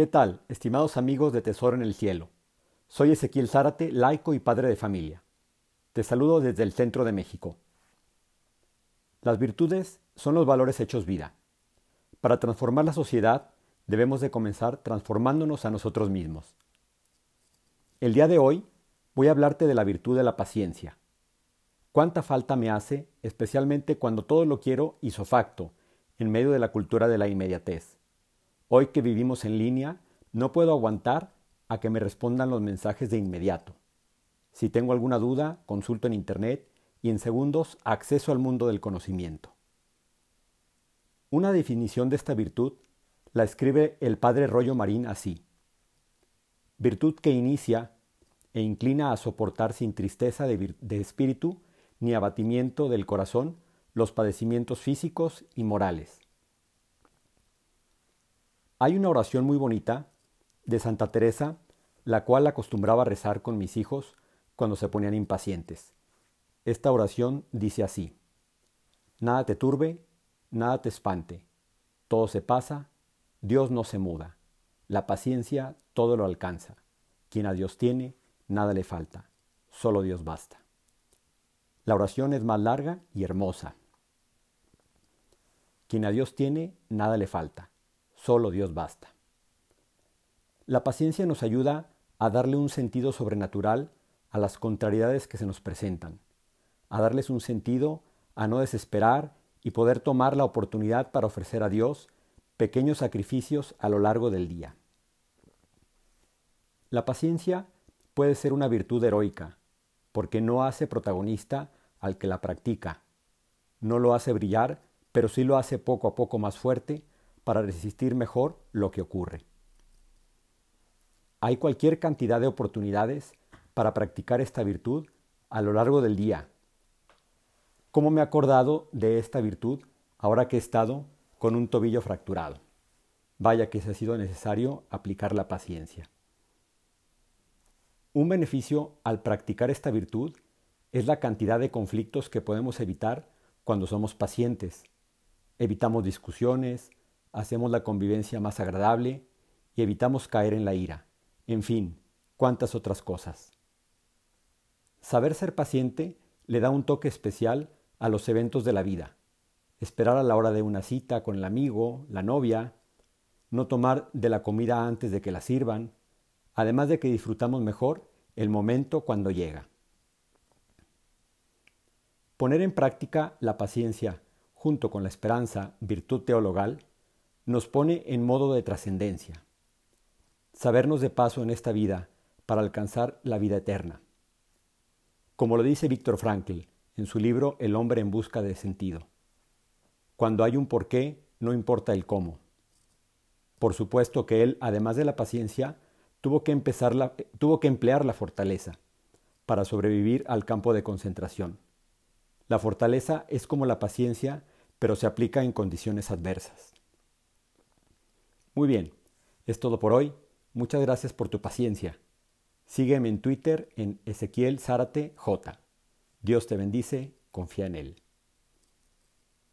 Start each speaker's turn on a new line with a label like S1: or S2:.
S1: ¿Qué tal, estimados amigos de Tesoro en el Cielo? Soy Ezequiel Zárate, laico y padre de familia. Te saludo desde el centro de México. Las virtudes son los valores hechos vida. Para transformar la sociedad debemos de comenzar transformándonos a nosotros mismos. El día de hoy voy a hablarte de la virtud de la paciencia. ¿Cuánta falta me hace, especialmente cuando todo lo quiero isofacto, en medio de la cultura de la inmediatez? Hoy que vivimos en línea, no puedo aguantar a que me respondan los mensajes de inmediato. Si tengo alguna duda, consulto en Internet y en segundos acceso al mundo del conocimiento. Una definición de esta virtud la escribe el padre Rollo Marín así. Virtud que inicia e inclina a soportar sin tristeza de, de espíritu ni abatimiento del corazón los padecimientos físicos y morales hay una oración muy bonita de Santa Teresa, la cual acostumbraba a rezar con mis hijos cuando se ponían impacientes. Esta oración dice así, Nada te turbe, nada te espante, todo se pasa, Dios no se muda, la paciencia todo lo alcanza, quien a Dios tiene, nada le falta, solo Dios basta. La oración es más larga y hermosa. Quien a Dios tiene, nada le falta, Solo Dios basta. La paciencia nos ayuda a darle un sentido sobrenatural a las contrariedades que se nos presentan, a darles un sentido a no desesperar y poder tomar la oportunidad para ofrecer a Dios pequeños sacrificios a lo largo del día. La paciencia puede ser una virtud heroica, porque no hace protagonista al que la practica, no lo hace brillar, pero sí lo hace poco a poco más fuerte para resistir mejor lo que ocurre. Hay cualquier cantidad de oportunidades para practicar esta virtud a lo largo del día. ¿Cómo me he acordado de esta virtud ahora que he estado con un tobillo fracturado? Vaya que se ha sido necesario aplicar la paciencia. Un beneficio al practicar esta virtud es la cantidad de conflictos que podemos evitar cuando somos pacientes. Evitamos discusiones, hacemos la convivencia más agradable y evitamos caer en la ira. En fin, cuántas otras cosas. Saber ser paciente le da un toque especial a los eventos de la vida. Esperar a la hora de una cita con el amigo, la novia, no tomar de la comida antes de que la sirvan, además de que disfrutamos mejor el momento cuando llega. Poner en práctica la paciencia junto con la esperanza, virtud teologal, nos pone en modo de trascendencia. Sabernos de paso en esta vida para alcanzar la vida eterna. Como lo dice Víctor Frankl en su libro El hombre en busca de sentido. Cuando hay un porqué, no importa el cómo. Por supuesto que él, además de la paciencia, tuvo que, empezar la, tuvo que emplear la fortaleza para sobrevivir al campo de concentración. La fortaleza es como la paciencia, pero se aplica en condiciones adversas. Muy bien, es todo por hoy. Muchas gracias por tu paciencia. Sígueme en Twitter en Ezequiel Zárate J. Dios te bendice, confía en él.